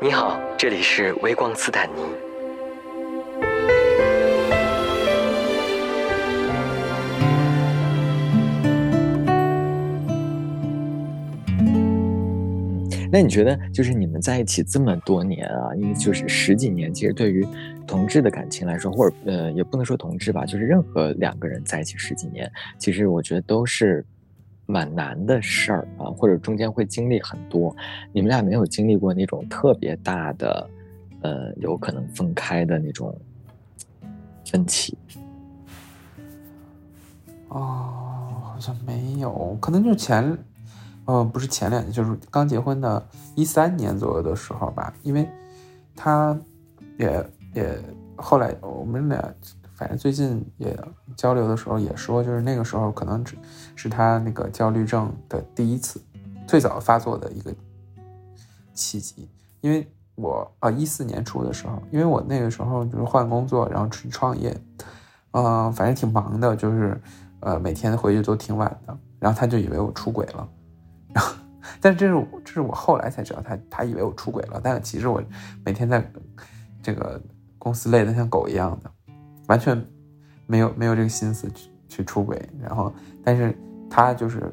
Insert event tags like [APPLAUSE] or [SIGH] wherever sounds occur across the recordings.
你好，这里是微光斯坦尼。那你觉得，就是你们在一起这么多年啊，因为就是十几年，其实对于同志的感情来说，或者呃，也不能说同志吧，就是任何两个人在一起十几年，其实我觉得都是蛮难的事儿啊，或者中间会经历很多。你们俩没有经历过那种特别大的，呃，有可能分开的那种分歧？哦，好像没有，可能就前。呃，不是前两年，就是刚结婚的一三年左右的时候吧，因为，他，也也后来我们俩，反正最近也交流的时候也说，就是那个时候可能只是他那个焦虑症的第一次，最早发作的一个契机。因为我啊一四年初的时候，因为我那个时候就是换工作，然后去创业，嗯，反正挺忙的，就是呃每天回去都挺晚的，然后他就以为我出轨了。然后，但是这是这是我后来才知道，他他以为我出轨了，但其实我每天在这个公司累得像狗一样的，完全没有没有这个心思去去出轨。然后，但是他就是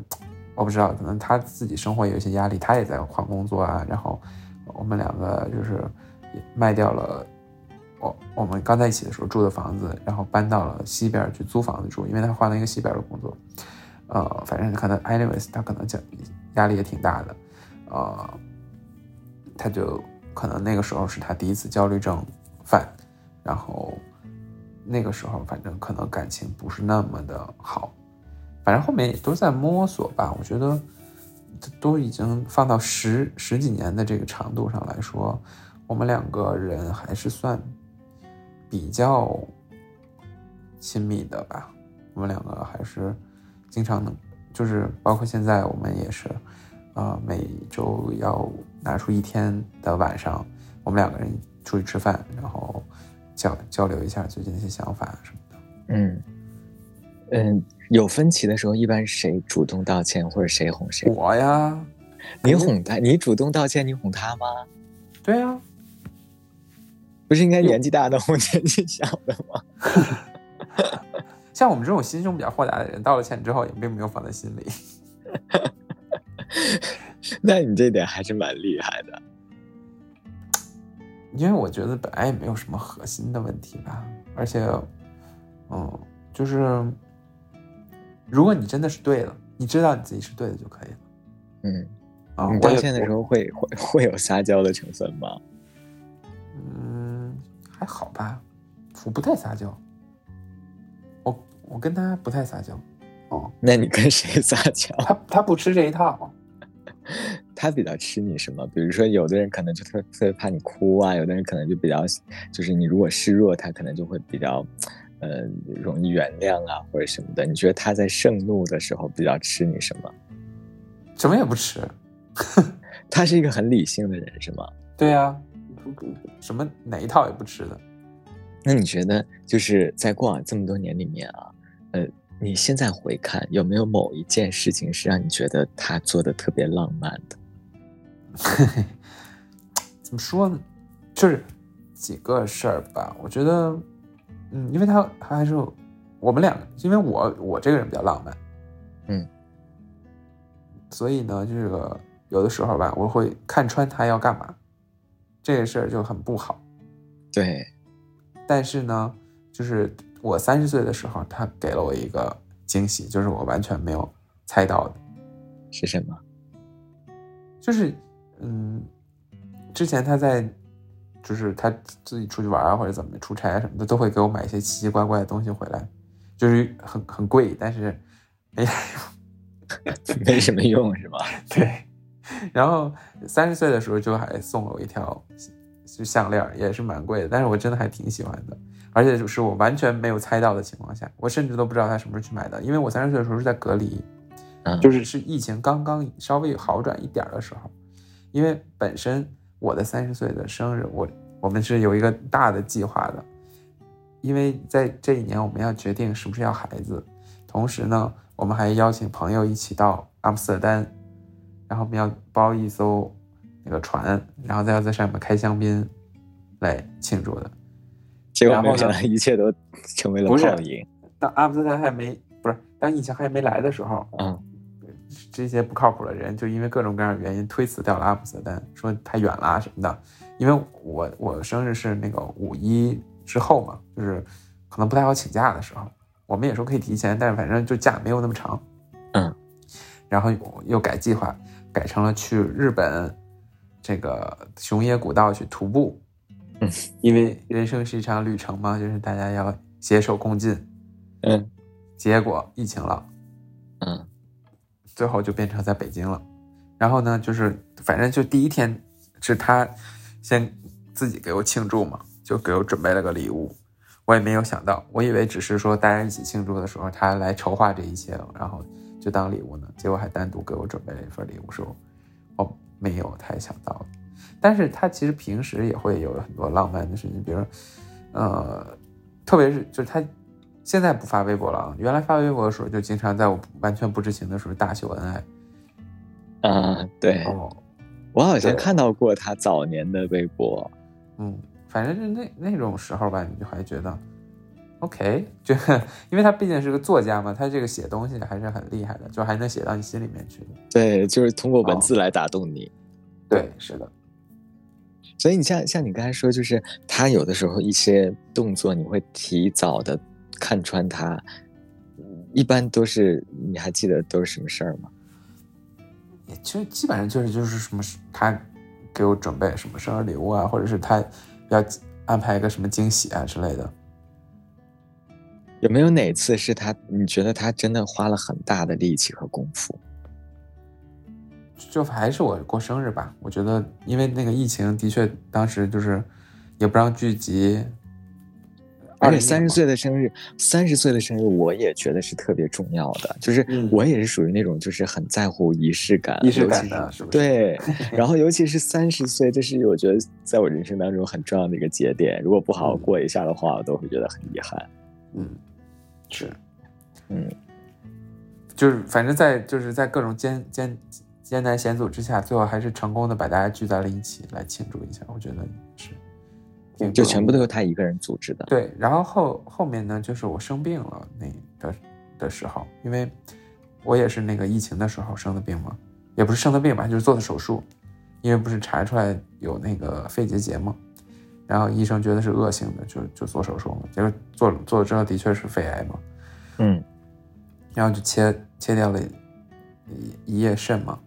我不知道，可能他自己生活有一些压力，他也在换工作啊。然后我们两个就是卖掉了我我们刚在一起的时候住的房子，然后搬到了西边去租房子住，因为他换了一个西边的工作。呃，反正可能，anyways，他可能讲压力也挺大的，呃，他就可能那个时候是他第一次焦虑症犯，然后那个时候反正可能感情不是那么的好，反正后面也都在摸索吧。我觉得都已经放到十十几年的这个长度上来说，我们两个人还是算比较亲密的吧。我们两个还是。经常能，就是包括现在我们也是，呃，每周要拿出一天的晚上，我们两个人出去吃饭，然后交交流一下最近的一些想法什么的。嗯嗯，有分歧的时候，一般谁主动道歉或者谁哄谁？我呀，你哄他，你主动道歉，你哄他吗？对呀，不是应该年纪大的哄年纪小的吗？[LAUGHS] 像我们这种心胸比较豁达的人，道了歉之后也并没有放在心里。[LAUGHS] 那你这点还是蛮厉害的，因为我觉得本来也没有什么核心的问题吧，而且，嗯，就是如果你真的是对的，你知道你自己是对的就可以了。嗯，啊，你道歉的时候会会会有撒娇的成分吗？嗯，还好吧，我不太撒娇。我我跟他不太撒娇，哦，那你跟谁撒娇？他他不吃这一套，他比较吃你什么？比如说，有的人可能就特特别怕你哭啊，有的人可能就比较，就是你如果示弱，他可能就会比较，呃，容易原谅啊或者什么的。你觉得他在盛怒的时候比较吃你什么？什么也不吃，[LAUGHS] 他是一个很理性的人，是吗？对呀，什么哪一套也不吃的。那你觉得就是在过往这么多年里面啊？呃，你现在回看有没有某一件事情是让你觉得他做的特别浪漫的？[LAUGHS] 怎么说呢？就是几个事儿吧。我觉得，嗯，因为他他还是我们两个，因为我我这个人比较浪漫，嗯，所以呢，这个有的时候吧，我会看穿他要干嘛，这个事儿就很不好。对，但是呢，就是。我三十岁的时候，他给了我一个惊喜，就是我完全没有猜到的，是什么？就是，嗯，之前他在，就是他自己出去玩啊，或者怎么出差什么的，都会给我买一些奇奇怪怪的东西回来，就是很很贵，但是没啥用，[LAUGHS] 没什么用是吧？[LAUGHS] 对。然后三十岁的时候就还送了我一条就项链，也是蛮贵的，但是我真的还挺喜欢的。而且就是我完全没有猜到的情况下，我甚至都不知道他什么时候去买的，因为我三十岁的时候是在隔离，就是是疫情刚刚稍微好转一点的时候，因为本身我的三十岁的生日，我我们是有一个大的计划的，因为在这一年我们要决定是不是要孩子，同时呢，我们还邀请朋友一起到阿姆斯特丹，然后我们要包一艘那个船，然后再要在上面开香槟来庆祝的。结果没想到一切都成为了泡影。当阿姆斯特丹还没不是当疫情还没来的时候，嗯，这些不靠谱的人就因为各种各样的原因推辞掉了阿姆斯特丹，说太远了什么的。因为我我生日是那个五一之后嘛，就是可能不太好请假的时候，我们也说可以提前，但是反正就假没有那么长，嗯，然后又改计划，改成了去日本这个熊野古道去徒步，嗯，因为人生是一场旅程嘛，就是大家要携手共进，嗯，结果疫情了，嗯，最后就变成在北京了，然后呢，就是反正就第一天是他。先自己给我庆祝嘛，就给我准备了个礼物。我也没有想到，我以为只是说大家一起庆祝的时候，他来筹划这一切，然后就当礼物呢。结果还单独给我准备了一份礼物，说我没有太想到。但是他其实平时也会有很多浪漫的事情，比如，呃，特别是就是他现在不发微博了，原来发微博的时候就经常在我完全不知情的时候大秀恩爱。啊，对。哦我好像看到过他早年的微博，嗯，反正是那那种时候吧，你就还觉得，OK，就因为他毕竟是个作家嘛，他这个写东西还是很厉害的，就还能写到你心里面去。对，就是通过文字来打动你。对，是的。所以你像像你刚才说，就是他有的时候一些动作，你会提早的看穿他，一般都是你还记得都是什么事儿吗？也就基本上就是就是什么，他给我准备什么生日礼物啊，或者是他要安排一个什么惊喜啊之类的。有没有哪次是他？你觉得他真的花了很大的力气和功夫？就还是我过生日吧。我觉得，因为那个疫情的确当时就是也不让聚集。而且三十岁的生日，三十岁的生日，我也觉得是特别重要的。就是我也是属于那种，就是很在乎仪式感，仪式感的，是不是？对。[LAUGHS] 然后，尤其是三十岁，这是我觉得在我人生当中很重要的一个节点。如果不好好过一下的话，我都会觉得很遗憾。嗯，是，嗯，就是反正，在就是在各种艰艰艰难险阻之下，最后还是成功的把大家聚在了一起来庆祝一下。我觉得是。就全部都是他一个人组织的。对，然后后后面呢，就是我生病了那的的时候，因为我也是那个疫情的时候生的病嘛，也不是生的病吧，就是做的手术，因为不是查出来有那个肺结节嘛，然后医生觉得是恶性的，就就做手术嘛，结果做做了之后的确是肺癌嘛，嗯，然后就切切掉了一一叶肾嘛，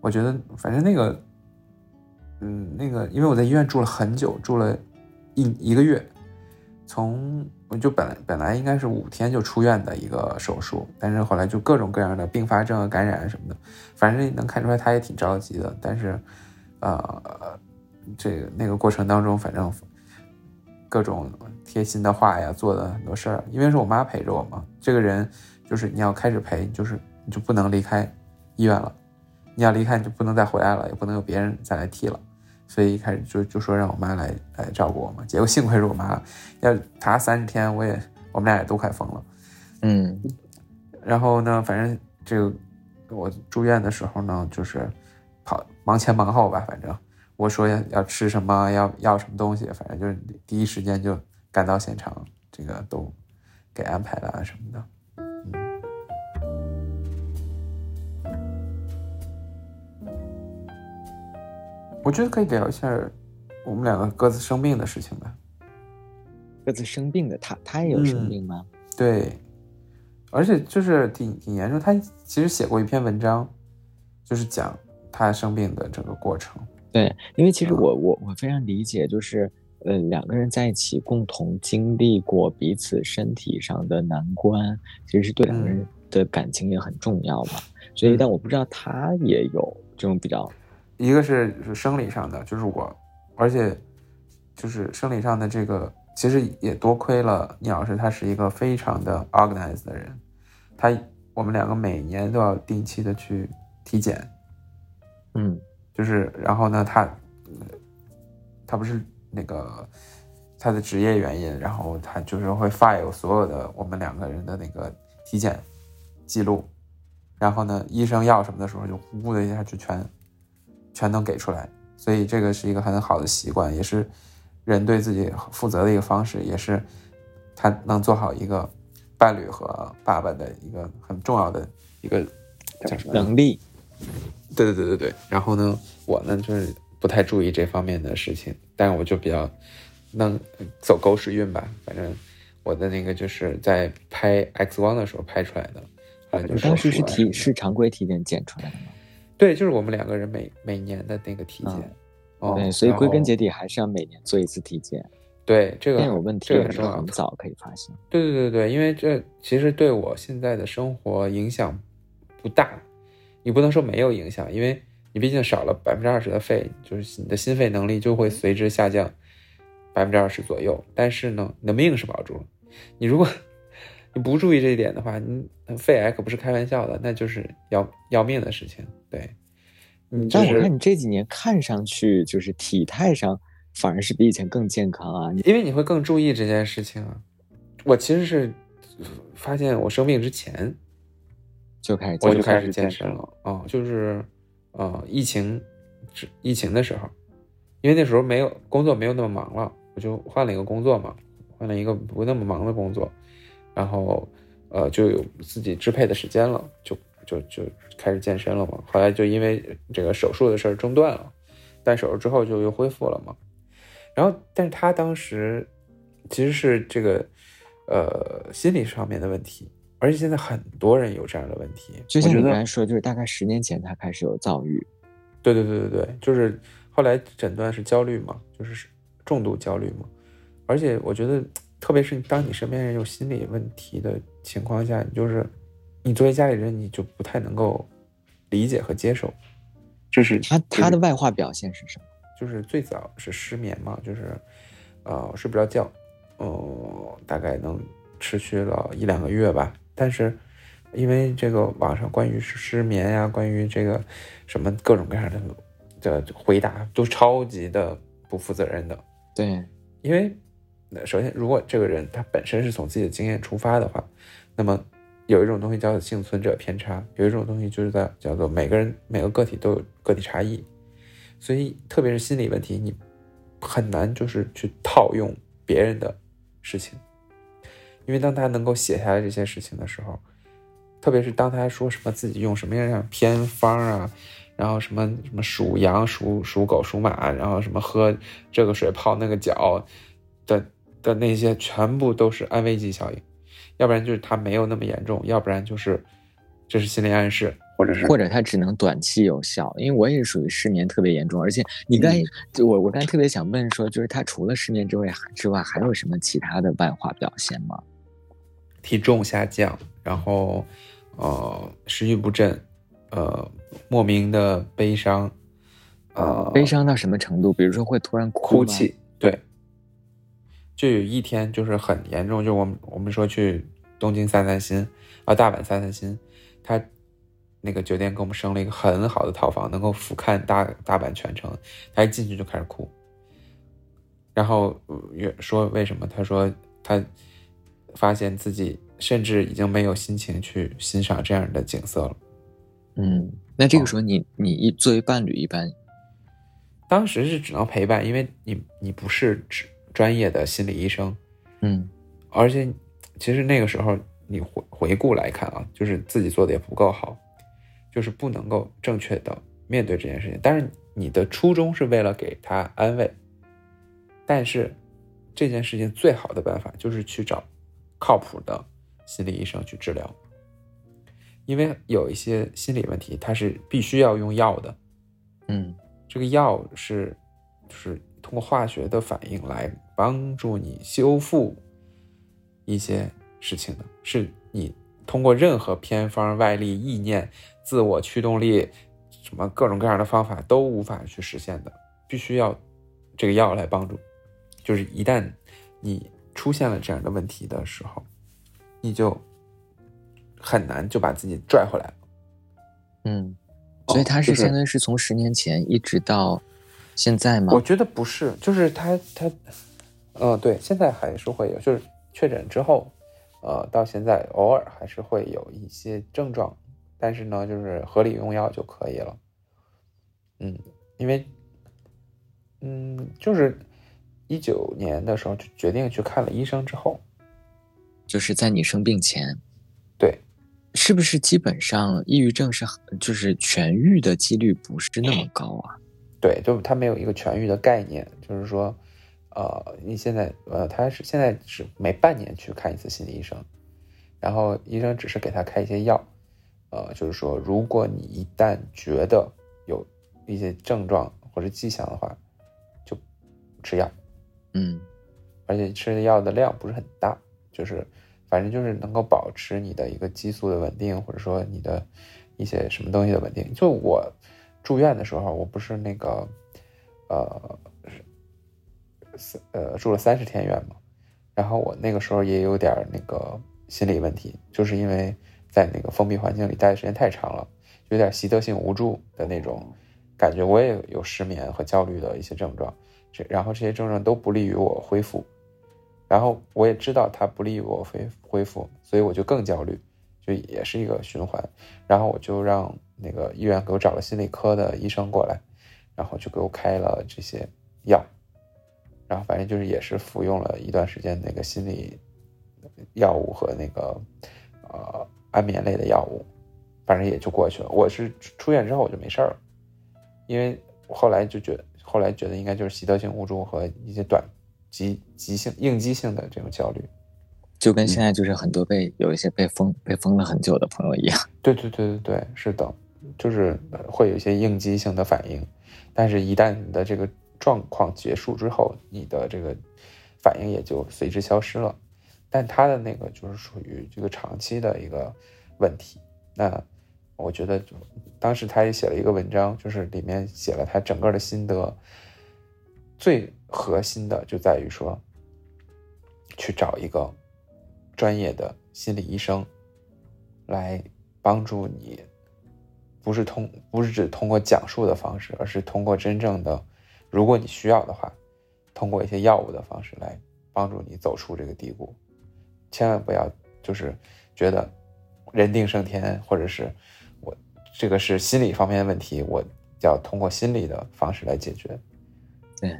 我觉得反正那个，嗯，那个因为我在医院住了很久，住了。一一个月，从我就本来本来应该是五天就出院的一个手术，但是后来就各种各样的并发症、感染什么的，反正能看出来他也挺着急的。但是，呃，这个那个过程当中，反正各种贴心的话呀，做的很多事儿，因为是我妈陪着我嘛。这个人就是你要开始陪，就是你就不能离开医院了，你要离开你就不能再回来了，也不能有别人再来替了。所以一开始就就说让我妈来来照顾我嘛，结果幸亏是我妈，要她三十天，我也我们俩也都快疯了，嗯，然后呢，反正这个我住院的时候呢，就是跑忙前忙后吧，反正我说要要吃什么，要要什么东西，反正就是第一时间就赶到现场，这个都给安排了啊什么的。我觉得可以聊一下我们两个各自生病的事情吧。各自生病的，他他也有生病吗？对，而且就是挺挺严重。他其实写过一篇文章，就是讲他生病的整个过程。对，因为其实我我我非常理解，就是呃两个人在一起共同经历过彼此身体上的难关，其实是对两个人的感情也很重要嘛。所以，但我不知道他也有这种比较。一个是是生理上的，就是我，而且就是生理上的这个，其实也多亏了聂老师，他是一个非常的 organized 的人，他我们两个每年都要定期的去体检，嗯，就是然后呢，他他不是那个他的职业原因，然后他就是会 file 所有的我们两个人的那个体检记录。然后呢，医生要什么的时候就呼的一下就全全能给出来，所以这个是一个很好的习惯，也是人对自己负责的一个方式，也是他能做好一个伴侣和爸爸的一个很重要的一个叫什么能力。对对对对对。然后呢，我呢就是不太注意这方面的事情，但是我就比较能走狗屎运吧，反正我的那个就是在拍 X 光的时候拍出来的。你当时是体是常规体检检出来的吗？对，就是我们两个人每每年的那个体检。对，所以归根结底还是要每年做一次体检。对，这个有问题的时候很早可以发现。对对对对，因为这其实对我现在的生活影响不大。你不能说没有影响，因为你毕竟少了百分之二十的肺，就是你的心肺能力就会随之下降百分之二十左右。但是呢，你的命是保住了。你如果你不注意这一点的话，你肺癌可不是开玩笑的，那就是要要命的事情。对，你但我看你这几年看上去就是体态上反而是比以前更健康啊，因为你会更注意这件事情啊。我其实是发现我生病之前就开始我就开始健身了啊，就是呃疫情疫情的时候，因为那时候没有工作没有那么忙了，我就换了一个工作嘛，换了一个不那么忙的工作。然后，呃，就有自己支配的时间了，就就就开始健身了嘛。后来就因为这个手术的事儿中断了，但手术之后就又恢复了嘛。然后，但是他当时其实是这个呃心理上面的问题，而且现在很多人有这样的问题。就像你刚才说，就是大概十年前他开始有躁郁。对对对对对，就是后来诊断是焦虑嘛，就是重度焦虑嘛。而且我觉得。特别是当你身边人有心理问题的情况下，你就是你作为家里人，你就不太能够理解和接受。就是他他的外化表现是什么？就是最早是失眠嘛，就是呃睡不着觉，呃大概能持续了一两个月吧。但是因为这个网上关于失眠呀，关于这个什么各种各样的的回答都超级的不负责任的。对，因为。首先，如果这个人他本身是从自己的经验出发的话，那么有一种东西叫做幸存者偏差，有一种东西就是在叫做每个人每个个体都有个体差异，所以特别是心理问题，你很难就是去套用别人的事情，因为当他能够写下来这些事情的时候，特别是当他说什么自己用什么样样偏方啊，然后什么什么属羊、属属狗、属马，然后什么喝这个水泡那个脚的。的那些全部都是安慰剂效应，要不然就是他没有那么严重，要不然就是这是心理暗示，或者是或者他只能短期有效。因为我也是属于失眠特别严重，而且你刚就我我刚才特别想问说，就是他除了失眠之外之外，还有什么其他的外化表现吗？体重下降，然后呃食欲不振，呃莫名的悲伤，呃悲伤到什么程度？比如说会突然哭泣，对。就有一天就是很严重，就我们我们说去东京散散心啊，大阪散散心，他那个酒店给我们升了一个很好的套房，能够俯瞰大大阪全城。他一进去就开始哭，然后说为什么？他说他发现自己甚至已经没有心情去欣赏这样的景色了。嗯，那这个时候你你一作为伴侣一般，当时是只能陪伴，因为你你不是只。专业的心理医生，嗯，而且其实那个时候你回回顾来看啊，就是自己做的也不够好，就是不能够正确的面对这件事情。但是你的初衷是为了给他安慰，但是这件事情最好的办法就是去找靠谱的心理医生去治疗，因为有一些心理问题它是必须要用药的，嗯，这个药是就是通过化学的反应来。帮助你修复一些事情的，是你通过任何偏方、外力、意念、自我驱动力，什么各种各样的方法都无法去实现的，必须要这个药来帮助。就是一旦你出现了这样的问题的时候，你就很难就把自己拽回来了。嗯，所以他是相当于是从十年前一直到现在吗？我觉得不是，就是他他。嗯，对，现在还是会有，就是确诊之后，呃，到现在偶尔还是会有一些症状，但是呢，就是合理用药就可以了。嗯，因为，嗯，就是一九年的时候就决定去看了医生之后，就是在你生病前，对，是不是基本上抑郁症是就是痊愈的几率不是那么高啊？对，就他没有一个痊愈的概念，就是说，呃，你现在呃，他是现在是每半年去看一次心理医生，然后医生只是给他开一些药，呃，就是说，如果你一旦觉得有一些症状或者迹象的话，就吃药，嗯，而且吃的药的量不是很大，就是反正就是能够保持你的一个激素的稳定，或者说你的一些什么东西的稳定。就我住院的时候，我不是那个呃三呃住了三十天院嘛，然后我那个时候也有点那个心理问题，就是因为在那个封闭环境里待的时间太长了，有点习得性无助的那种。感觉我也有失眠和焦虑的一些症状，这然后这些症状都不利于我恢复，然后我也知道它不利于我恢恢复，所以我就更焦虑，就也是一个循环。然后我就让那个医院给我找了心理科的医生过来，然后就给我开了这些药，然后反正就是也是服用了一段时间那个心理药物和那个呃安眠类的药物，反正也就过去了。我是出院之后我就没事儿了。因为后来就觉得，后来觉得应该就是习得性无助和一些短急急性应激性的这种焦虑，就跟现在就是很多被有一些被封被封了很久的朋友一样。对对对对对，是的，就是会有一些应激性的反应，但是一旦你的这个状况结束之后，你的这个反应也就随之消失了。但他的那个就是属于这个长期的一个问题，那。我觉得，当时他也写了一个文章，就是里面写了他整个的心得。最核心的就在于说，去找一个专业的心理医生来帮助你，不是通，不是只通过讲述的方式，而是通过真正的，如果你需要的话，通过一些药物的方式来帮助你走出这个低谷。千万不要就是觉得人定胜天，或者是我。这个是心理方面的问题，我要通过心理的方式来解决。对，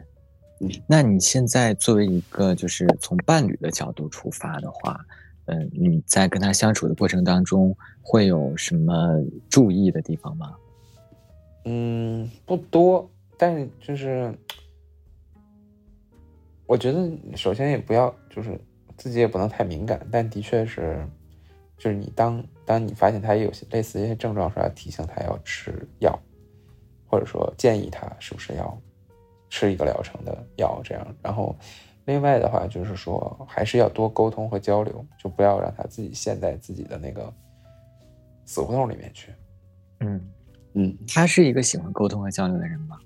那你现在作为一个就是从伴侣的角度出发的话，嗯，你在跟他相处的过程当中会有什么注意的地方吗？嗯，不多，但是就是我觉得首先也不要就是自己也不能太敏感，但的确是。就是你当当你发现他有些类似一些症状时，要提醒他要吃药，或者说建议他是不是要吃一个疗程的药这样。然后，另外的话就是说，还是要多沟通和交流，就不要让他自己陷在自己的那个死胡同里面去。嗯嗯，他是一个喜欢沟通和交流的人吗？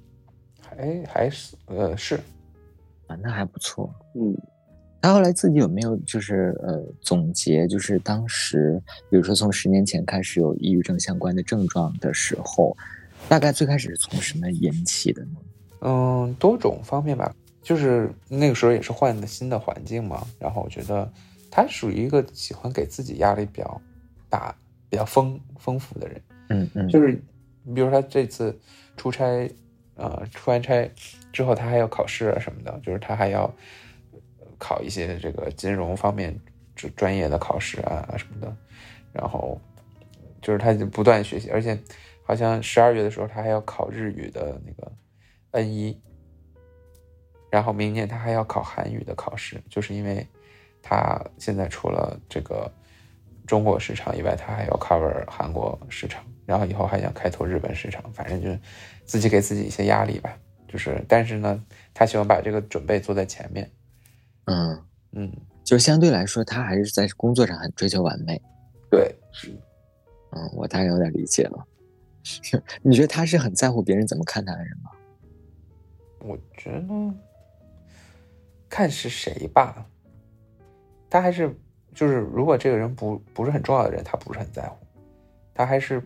还还是呃是啊，那还不错。嗯。他后来自己有没有就是呃总结，就是当时比如说从十年前开始有抑郁症相关的症状的时候，大概最开始是从什么引起的呢？嗯，多种方面吧，就是那个时候也是换的新的环境嘛，然后我觉得他属于一个喜欢给自己压力比较大、比较丰丰富的人。嗯嗯，就是你比如说他这次出差，呃，出完差之后他还要考试啊什么的，就是他还要。考一些这个金融方面专专业的考试啊什么的，然后就是他就不断学习，而且好像十二月的时候他还要考日语的那个 N 一，然后明年他还要考韩语的考试，就是因为他现在除了这个中国市场以外，他还要 cover 韩国市场，然后以后还想开拓日本市场，反正就是自己给自己一些压力吧，就是但是呢，他喜欢把这个准备做在前面。嗯嗯，就相对来说，他还是在工作上很追求完美。对，是。嗯，我大概有点理解了。[LAUGHS] 你觉得他是很在乎别人怎么看他的人吗？我觉得看是谁吧。他还是就是，如果这个人不不是很重要的人，他不是很在乎。他还是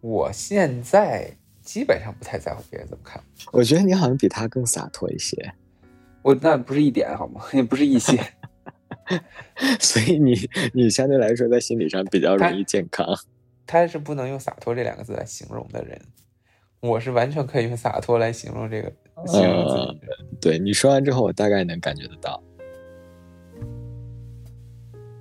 我现在基本上不太在乎别人怎么看。我觉得你好像比他更洒脱一些。我那不是一点好吗？也不是一些，[LAUGHS] 所以你你相对来说在心理上比较容易健康。他是不能用洒脱这两个字来形容的人，我是完全可以用洒脱来形容这个形容自己。对你说完之后，我大概能感觉得到。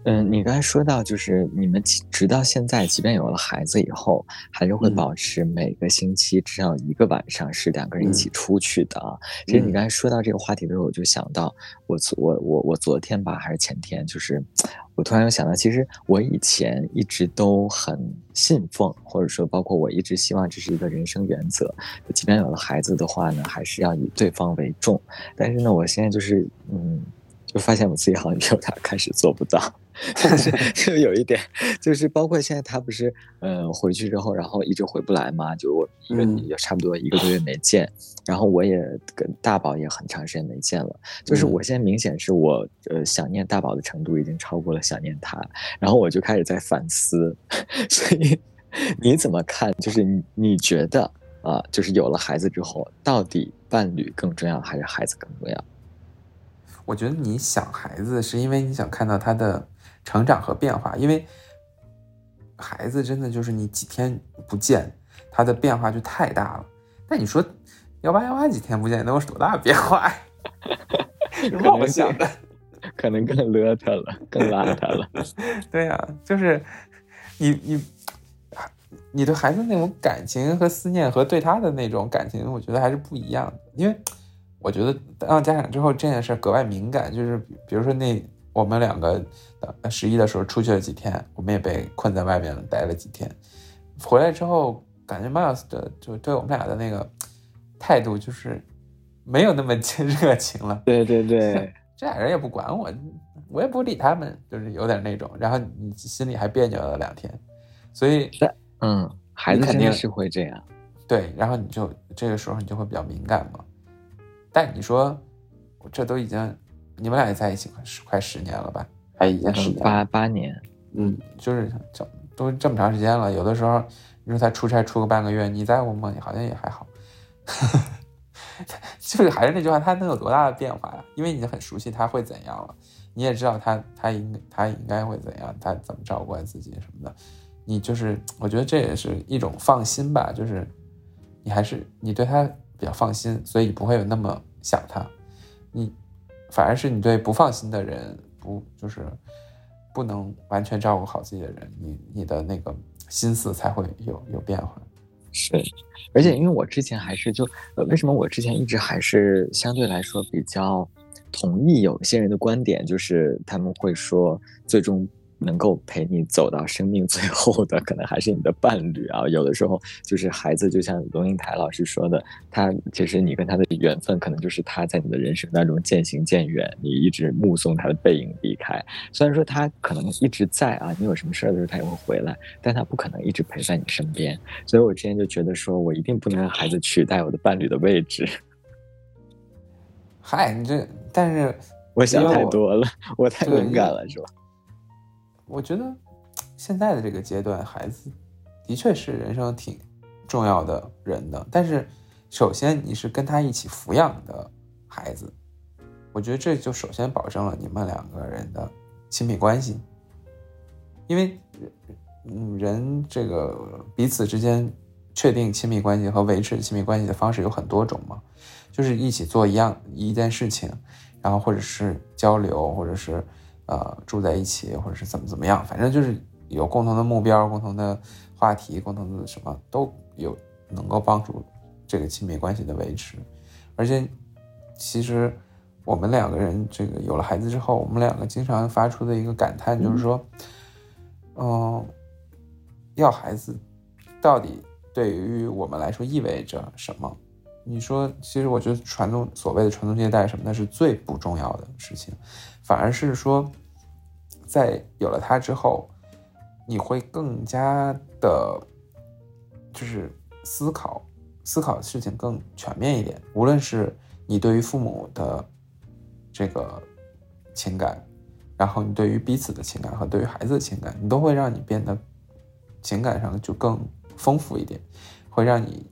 嗯，你刚才说到，就是你们直到现在，即便有了孩子以后，还是会保持每个星期至少一个晚上是两个人一起出去的啊。其实你刚才说到这个话题的时候，我就想到，我我我我昨天吧，还是前天，就是我突然又想到，其实我以前一直都很信奉，或者说包括我一直希望这是一个人生原则，即便有了孩子的话呢，还是要以对方为重。但是呢，我现在就是嗯。就发现我自己好像有点开始做不到，就 [LAUGHS] 是就有一点，就是包括现在他不是呃回去之后，然后一直回不来嘛，就我一个也差不多一个多月没见，然后我也跟大宝也很长时间没见了，就是我现在明显是我呃想念大宝的程度已经超过了想念他，然后我就开始在反思，[LAUGHS] 所以你怎么看？就是你你觉得啊，就是有了孩子之后，到底伴侣更重要还是孩子更重要？我觉得你想孩子是因为你想看到他的成长和变化，因为孩子真的就是你几天不见，他的变化就太大了。那你说幺八幺八几天不见能有多大变化？[LAUGHS] 我想的，[LAUGHS] 可能更邋遢了，更邋遢了。对呀，就是你你你对孩子那种感情和思念和对他的那种感情，我觉得还是不一样的，因为。我觉得当家长之后这件事格外敏感，就是比如说那我们两个十一的时候出去了几天，我们也被困在外面待了几天，回来之后感觉 Miles 的就对我们俩的那个态度就是没有那么 [LAUGHS] 热情了。对对对，这俩人也不管我，我也不理他们，就是有点那种，然后你心里还别扭了两天，所以嗯，孩子肯定是会这样。对，然后你就这个时候你就会比较敏感嘛。但你说，这都已经，你们俩也在一起快十快十年了吧？还已经十八八年，嗯，就是这都这么长时间了。有的时候你说他出差出个半个月，你在乎吗？你好像也还好。[LAUGHS] 就是还是那句话，他能有多大的变化呀？因为你很熟悉他会怎样了，你也知道他他应他应该会怎样，他怎么照顾自己什么的。你就是我觉得这也是一种放心吧，就是你还是你对他。比较放心，所以不会有那么想他。你反而是你对不放心的人，不就是不能完全照顾好自己的人，你你的那个心思才会有有变化。是，而且因为我之前还是就呃，为什么我之前一直还是相对来说比较同意有些人的观点，就是他们会说最终。能够陪你走到生命最后的，可能还是你的伴侣啊。有的时候，就是孩子，就像龙应台老师说的，他其实你跟他的缘分，可能就是他在你的人生当中渐行渐远，你一直目送他的背影离开。虽然说他可能一直在啊，你有什么事儿的时候他也会回来，但他不可能一直陪在你身边。所以我之前就觉得说，我一定不能让孩子取代我的伴侣的位置。嗨，你这，但是我想太多了，我太敏感了，是吧？我觉得现在的这个阶段，孩子的确是人生挺重要的人的。但是，首先你是跟他一起抚养的孩子，我觉得这就首先保证了你们两个人的亲密关系。因为，嗯，人这个彼此之间确定亲密关系和维持亲密关系的方式有很多种嘛，就是一起做一样一件事情，然后或者是交流，或者是。呃，住在一起，或者是怎么怎么样，反正就是有共同的目标、共同的话题、共同的什么都有，能够帮助这个亲密关系的维持。而且，其实我们两个人这个有了孩子之后，我们两个经常发出的一个感叹就是说，嗯，要孩子到底对于我们来说意味着什么？你说，其实我觉得传宗所谓的传宗接代什么，那是最不重要的事情。反而是说，在有了他之后，你会更加的，就是思考思考的事情更全面一点。无论是你对于父母的这个情感，然后你对于彼此的情感和对于孩子的情感，你都会让你变得情感上就更丰富一点，会让你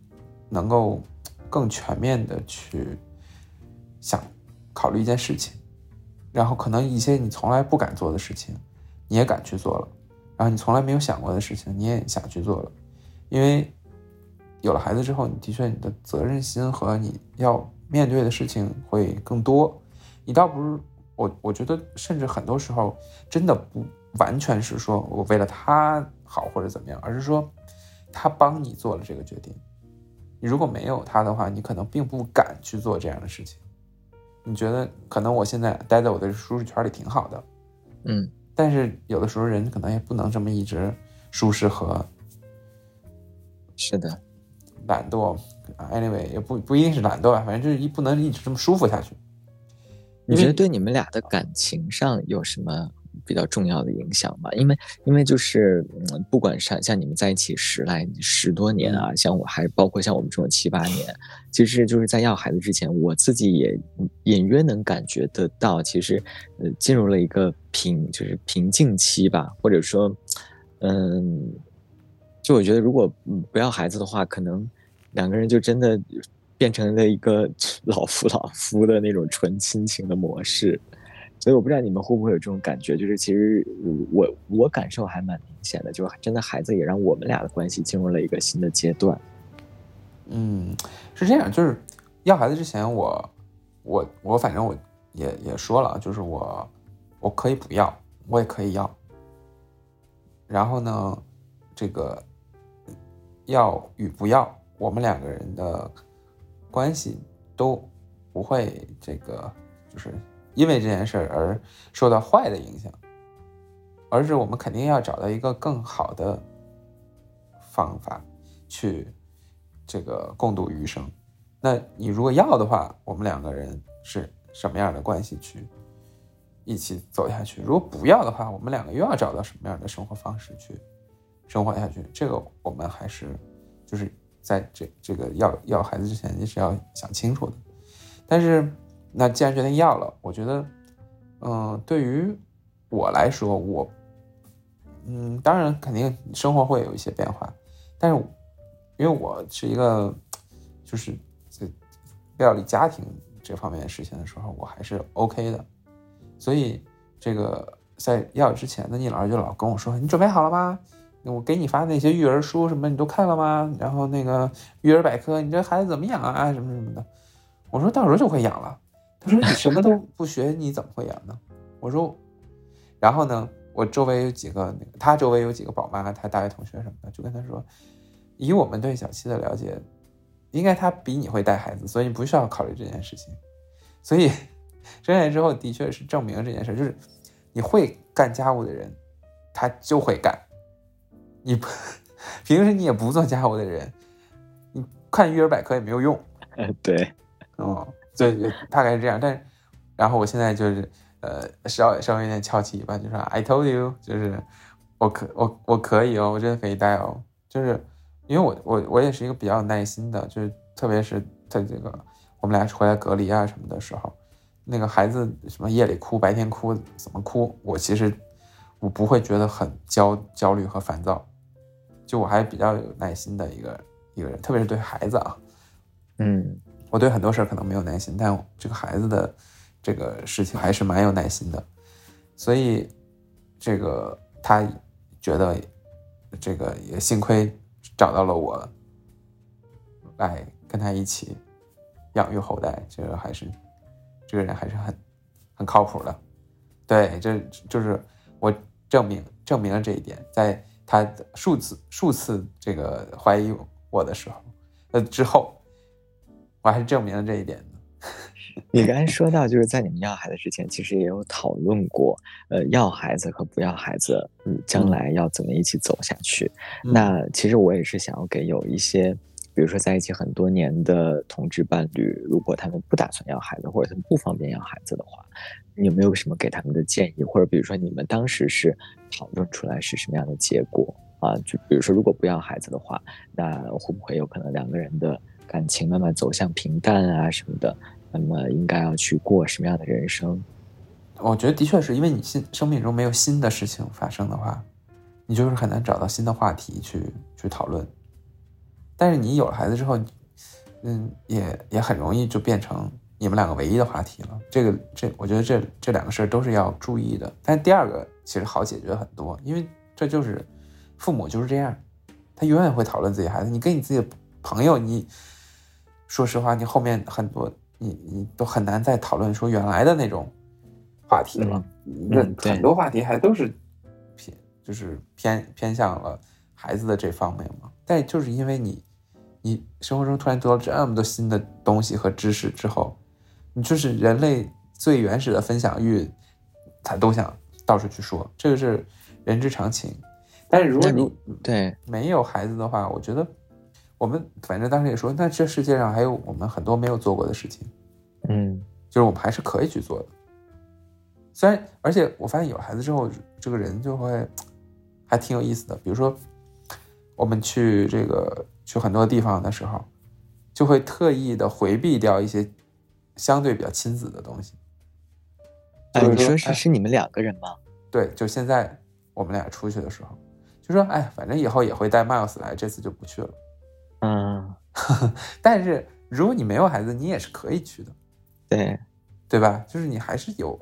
能够更全面的去想考虑一件事情。然后可能一些你从来不敢做的事情，你也敢去做了，然后你从来没有想过的事情，你也想去做了，因为有了孩子之后，你的确你的责任心和你要面对的事情会更多。你倒不是我，我觉得甚至很多时候真的不完全是说我为了他好或者怎么样，而是说他帮你做了这个决定。你如果没有他的话，你可能并不敢去做这样的事情。你觉得可能我现在待在我的舒适圈里挺好的，嗯，但是有的时候人可能也不能这么一直舒适和是的，懒惰。Anyway，也不不一定是懒惰吧，反正就是一不能一直这么舒服下去。你觉得对你们俩的感情上有什么？比较重要的影响吧，因为因为就是嗯，不管是像你们在一起十来十多年啊，像我还包括像我们这种七八年，其实就是在要孩子之前，我自己也隐约能感觉得到，其实呃进入了一个平就是瓶颈期吧，或者说嗯，就我觉得如果不要孩子的话，可能两个人就真的变成了一个 [LAUGHS] 老夫老夫的那种纯亲情的模式。所以我不知道你们会不会有这种感觉，就是其实我我感受还蛮明显的，就是真的孩子也让我们俩的关系进入了一个新的阶段。嗯，是这样，就是要孩子之前，我我我反正我也也说了，就是我我可以不要，我也可以要。然后呢，这个要与不要，我们两个人的关系都不会这个就是。因为这件事而受到坏的影响，而是我们肯定要找到一个更好的方法去这个共度余生。那你如果要的话，我们两个人是什么样的关系去一起走下去？如果不要的话，我们两个又要找到什么样的生活方式去生活下去？这个我们还是就是在这这个要要孩子之前，你是要想清楚的。但是。那既然决定要了，我觉得，嗯，对于我来说，我，嗯，当然肯定生活会有一些变化，但是因为我是一个，就是在料理家庭这方面的事情的时候，我还是 OK 的，所以这个在要之前的聂老师就老跟我说：“你准备好了吗？我给你发那些育儿书什么，你都看了吗？然后那个育儿百科，你这孩子怎么养啊？什么什么的。”我说：“到时候就会养了。”他说：“你 [LAUGHS] 什么都不学，你怎么会养呢？”我说：“然后呢？我周围有几个那个，他周围有几个宝妈，他大学同学什么的，就跟他说，以我们对小七的了解，应该他比你会带孩子，所以你不需要考虑这件事情。所以生下来之后，的确是证明这件事，就是你会干家务的人，他就会干；你不平时你也不做家务的人，你看育儿百科也没有用。[LAUGHS] 对，哦。”对，大概是这样。但是，然后我现在就是，呃，稍稍微有点翘起尾巴，就说 “I told you”，就是我可我我可以哦，我真的可以带哦。就是因为我我我也是一个比较有耐心的，就是特别是在这个我们俩回来隔离啊什么的时候，那个孩子什么夜里哭，白天哭，怎么哭，我其实我不会觉得很焦焦虑和烦躁，就我还比较有耐心的一个一个人，特别是对孩子啊，嗯。我对很多事儿可能没有耐心，但这个孩子的这个事情还是蛮有耐心的，所以这个他觉得这个也幸亏找到了我，来跟他一起养育后代，这个还是这个人还是很很靠谱的。对，这就是我证明证明了这一点，在他数次数次这个怀疑我的时候，呃之后。我还是证明了这一点的。你刚才说到，就是在你们要孩子之前，其实也有讨论过，呃，要孩子和不要孩子，嗯，将来要怎么一起走下去。那其实我也是想要给有一些，比如说在一起很多年的同志伴侣，如果他们不打算要孩子，或者他们不方便要孩子的话，你有没有什么给他们的建议？或者比如说你们当时是讨论出来是什么样的结果啊？就比如说如果不要孩子的话，那会不会有可能两个人的？感情慢慢走向平淡啊什么的，那么应该要去过什么样的人生？我觉得的确是因为你新生命中没有新的事情发生的话，你就是很难找到新的话题去去讨论。但是你有了孩子之后，嗯，也也很容易就变成你们两个唯一的话题了。这个这，我觉得这这两个事儿都是要注意的。但第二个其实好解决很多，因为这就是父母就是这样，他永远会讨论自己孩子。你跟你自己的朋友，你说实话，你后面很多你你都很难再讨论说原来的那种话题了。那很多话题还都是偏就是偏偏向了孩子的这方面嘛。但就是因为你你生活中突然得到这么多新的东西和知识之后，你就是人类最原始的分享欲，他都想到处去说，这个是人之常情。但是如果你对没有孩子的话，我觉得我们反正当时也说，那这世界上还有我们很多没有做过的事情，嗯，就是我们还是可以去做的。虽然，而且我发现有孩子之后，这个人就会还挺有意思的。比如说，我们去这个去很多地方的时候，就会特意的回避掉一些相对比较亲子的东西。哎，你说是是你们两个人吗？对，就现在我们俩出去的时候，就说哎，反正以后也会带 Miles 来，这次就不去了。嗯，[LAUGHS] 但是如果你没有孩子，你也是可以去的。对，对吧？就是你还是有。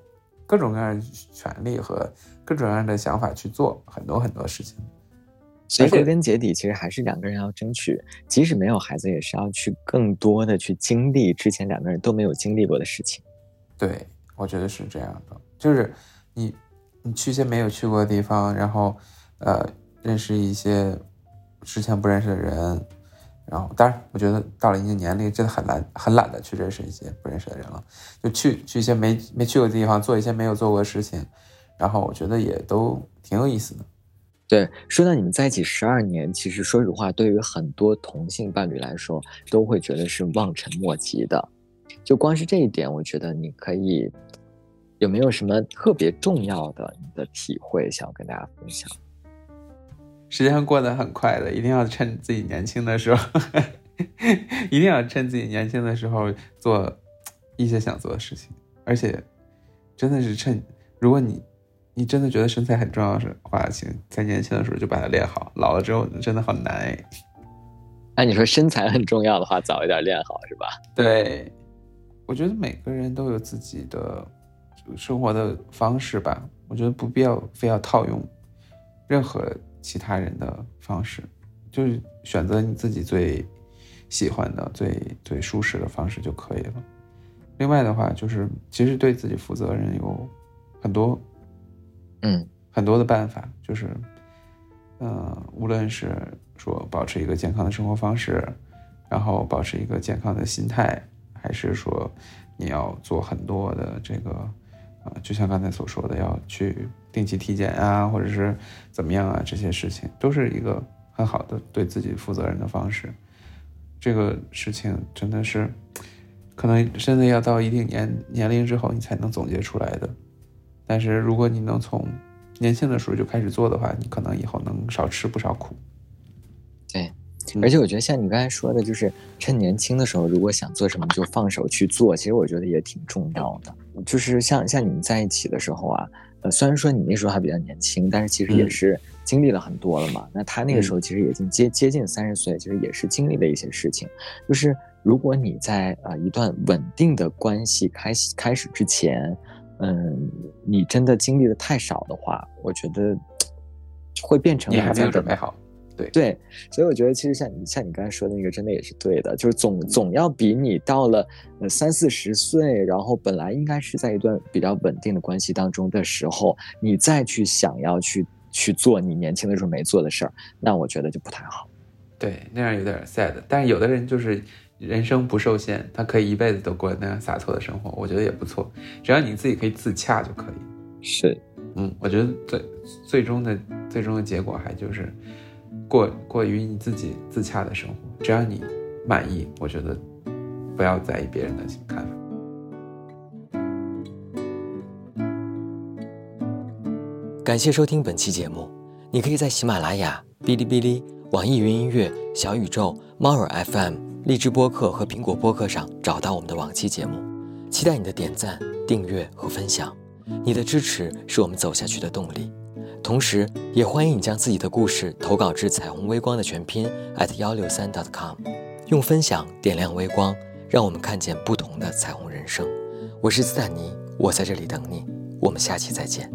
各种各样的权利和各种各样的想法去做很多很多事情，所以归根结底，其实还是两个人要争取，即使没有孩子，也是要去更多的去经历之前两个人都没有经历过的事情。对，我觉得是这样的，就是你你去一些没有去过的地方，然后呃认识一些之前不认识的人。然后，当然，我觉得到了一定年龄，真的很难很懒得去认识一些不认识的人了，就去去一些没没去过的地方，做一些没有做过的事情，然后我觉得也都挺有意思的。对，说到你们在一起十二年，其实说实话，对于很多同性伴侣来说，都会觉得是望尘莫及的。就光是这一点，我觉得你可以有没有什么特别重要的你的体会，想要跟大家分享？时间过得很快的，一定要趁自己年轻的时候，[LAUGHS] 一定要趁自己年轻的时候做一些想做的事情。而且，真的是趁，如果你你真的觉得身材很重要的话，请在年轻的时候就把它练好。老了之后真的好难哎。那你说身材很重要的话，早一点练好是吧？对，我觉得每个人都有自己的生活的方式吧。我觉得不必要非要套用任何。其他人的方式，就是选择你自己最喜欢的、最最舒适的方式就可以了。另外的话，就是其实对自己负责任有很多，嗯，很多的办法，就是，嗯，无论是说保持一个健康的生活方式，然后保持一个健康的心态，还是说你要做很多的这个。啊，就像刚才所说的，要去定期体检啊，或者是怎么样啊，这些事情都是一个很好的对自己负责任的方式。这个事情真的是，可能真的要到一定年年龄之后，你才能总结出来的。但是如果你能从年轻的时候就开始做的话，你可能以后能少吃不少苦。对。而且我觉得像你刚才说的，就是趁年轻的时候，如果想做什么就放手去做，其实我觉得也挺重要的。就是像像你们在一起的时候啊，呃，虽然说你那时候还比较年轻，但是其实也是经历了很多了嘛。那他那个时候其实已经接接近三十岁，其实也是经历了一些事情。就是如果你在呃一段稳定的关系开开始之前，嗯，你真的经历的太少的话，我觉得会变成你还没有准备好。对对，所以我觉得其实像你像你刚才说的那个，真的也是对的，就是总总要比你到了呃三四十岁，然后本来应该是在一段比较稳定的关系当中的时候，你再去想要去去做你年轻的时候没做的事儿，那我觉得就不太好。对，那样有点 sad。但是有的人就是人生不受限，他可以一辈子都过那样洒脱的生活，我觉得也不错。只要你自己可以自洽就可以。是，嗯，我觉得最最终的最终的结果还就是。过过于你自己自洽的生活，只要你满意，我觉得不要在意别人的看法。感谢收听本期节目，你可以在喜马拉雅、哔哩哔哩、网易云音乐、小宇宙、猫耳 FM、荔枝播客和苹果播客上找到我们的往期节目。期待你的点赞、订阅和分享，你的支持是我们走下去的动力。同时，也欢迎你将自己的故事投稿至彩虹微光的全拼 at 幺六三 dot com，用分享点亮微光，让我们看见不同的彩虹人生。我是斯坦尼，我在这里等你，我们下期再见。